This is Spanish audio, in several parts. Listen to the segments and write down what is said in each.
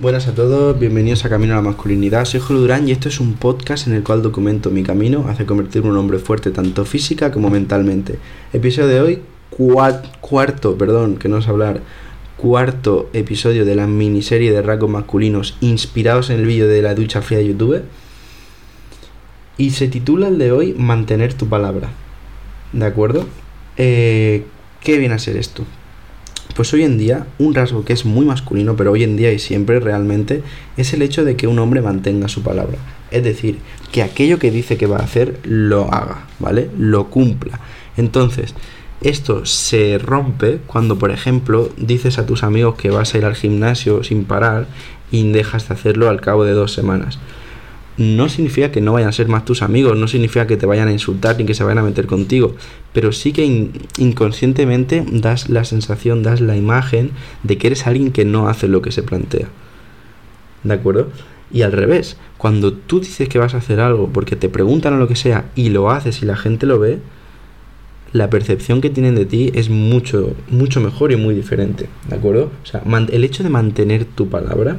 Buenas a todos, bienvenidos a Camino a la Masculinidad. Soy Julio Durán y esto es un podcast en el cual documento mi camino hacia convertirme en un hombre fuerte tanto física como mentalmente. Episodio de hoy, cuarto, perdón, que no es hablar, cuarto episodio de la miniserie de rasgos masculinos inspirados en el vídeo de la ducha fría de YouTube. Y se titula el de hoy Mantener tu palabra. ¿De acuerdo? Eh, ¿Qué viene a ser esto? Pues hoy en día, un rasgo que es muy masculino, pero hoy en día y siempre realmente, es el hecho de que un hombre mantenga su palabra. Es decir, que aquello que dice que va a hacer, lo haga, ¿vale? Lo cumpla. Entonces, esto se rompe cuando, por ejemplo, dices a tus amigos que vas a ir al gimnasio sin parar y dejas de hacerlo al cabo de dos semanas no significa que no vayan a ser más tus amigos, no significa que te vayan a insultar ni que se vayan a meter contigo, pero sí que inconscientemente das la sensación, das la imagen de que eres alguien que no hace lo que se plantea. ¿De acuerdo? Y al revés, cuando tú dices que vas a hacer algo porque te preguntan o lo que sea y lo haces y la gente lo ve, la percepción que tienen de ti es mucho, mucho mejor y muy diferente. ¿De acuerdo? O sea, el hecho de mantener tu palabra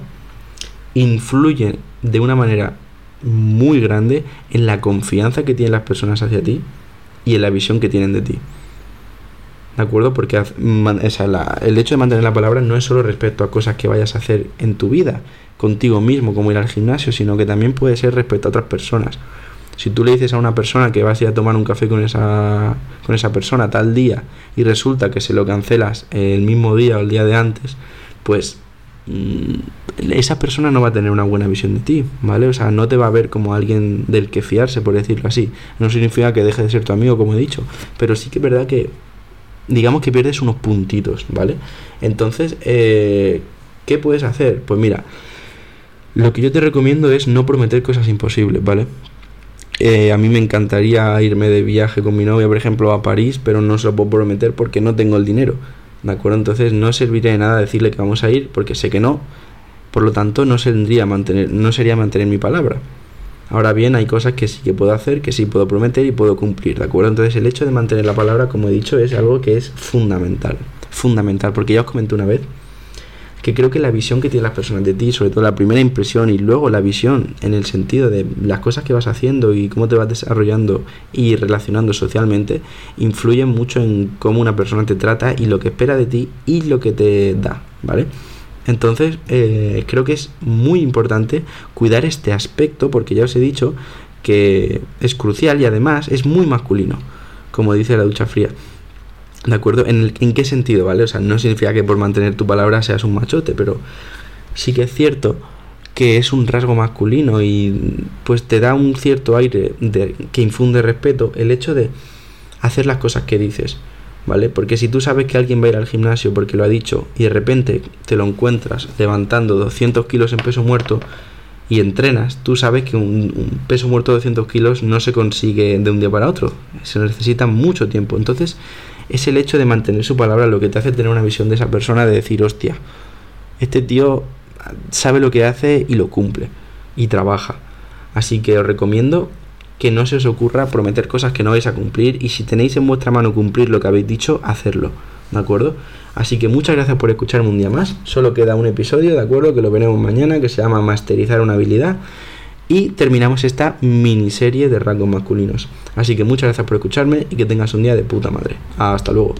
influye de una manera muy grande en la confianza que tienen las personas hacia ti y en la visión que tienen de ti. ¿De acuerdo? Porque el hecho de mantener la palabra no es solo respecto a cosas que vayas a hacer en tu vida, contigo mismo, como ir al gimnasio, sino que también puede ser respecto a otras personas. Si tú le dices a una persona que vas a ir a tomar un café con esa, con esa persona tal día y resulta que se lo cancelas el mismo día o el día de antes, pues esa persona no va a tener una buena visión de ti, ¿vale? O sea, no te va a ver como alguien del que fiarse, por decirlo así. No significa que deje de ser tu amigo, como he dicho, pero sí que es verdad que, digamos que pierdes unos puntitos, ¿vale? Entonces, eh, ¿qué puedes hacer? Pues mira, lo que yo te recomiendo es no prometer cosas imposibles, ¿vale? Eh, a mí me encantaría irme de viaje con mi novia, por ejemplo, a París, pero no se lo puedo prometer porque no tengo el dinero. ¿De acuerdo? Entonces no serviría de nada decirle que vamos a ir porque sé que no por lo tanto, no, mantener, no sería mantener mi palabra. Ahora bien, hay cosas que sí que puedo hacer, que sí puedo prometer y puedo cumplir, ¿de acuerdo? Entonces, el hecho de mantener la palabra, como he dicho, es algo que es fundamental. Fundamental, porque ya os comenté una vez que creo que la visión que tienen las personas de ti, sobre todo la primera impresión y luego la visión en el sentido de las cosas que vas haciendo y cómo te vas desarrollando y relacionando socialmente, influyen mucho en cómo una persona te trata y lo que espera de ti y lo que te da, ¿vale? Entonces, eh, creo que es muy importante cuidar este aspecto porque ya os he dicho que es crucial y además es muy masculino, como dice la ducha fría. ¿De acuerdo? ¿En, ¿En qué sentido, vale? O sea, no significa que por mantener tu palabra seas un machote, pero sí que es cierto que es un rasgo masculino y pues te da un cierto aire de, que infunde respeto el hecho de hacer las cosas que dices. ¿vale? Porque si tú sabes que alguien va a ir al gimnasio porque lo ha dicho y de repente te lo encuentras levantando 200 kilos en peso muerto y entrenas, tú sabes que un, peso muerto de 200 kilos no se consigue de un día para otro, se necesita mucho tiempo. Entonces, es el hecho de mantener su palabra lo que te hace tener una visión de esa persona de decir, hostia, este tío sabe lo que hace y lo cumple y trabaja. Así que os recomiendo que no se os ocurra prometer cosas que no vais a cumplir y si tenéis en vuestra mano cumplir lo que habéis dicho, hacerlo, ¿de acuerdo? Así que muchas gracias por escucharme un día más. Solo queda un episodio, ¿de acuerdo? Que lo veremos mañana, que se llama Masterizar una habilidad. Y terminamos esta miniserie de rangos masculinos. Así que muchas gracias por escucharme y que tengas un día de puta madre. Hasta luego.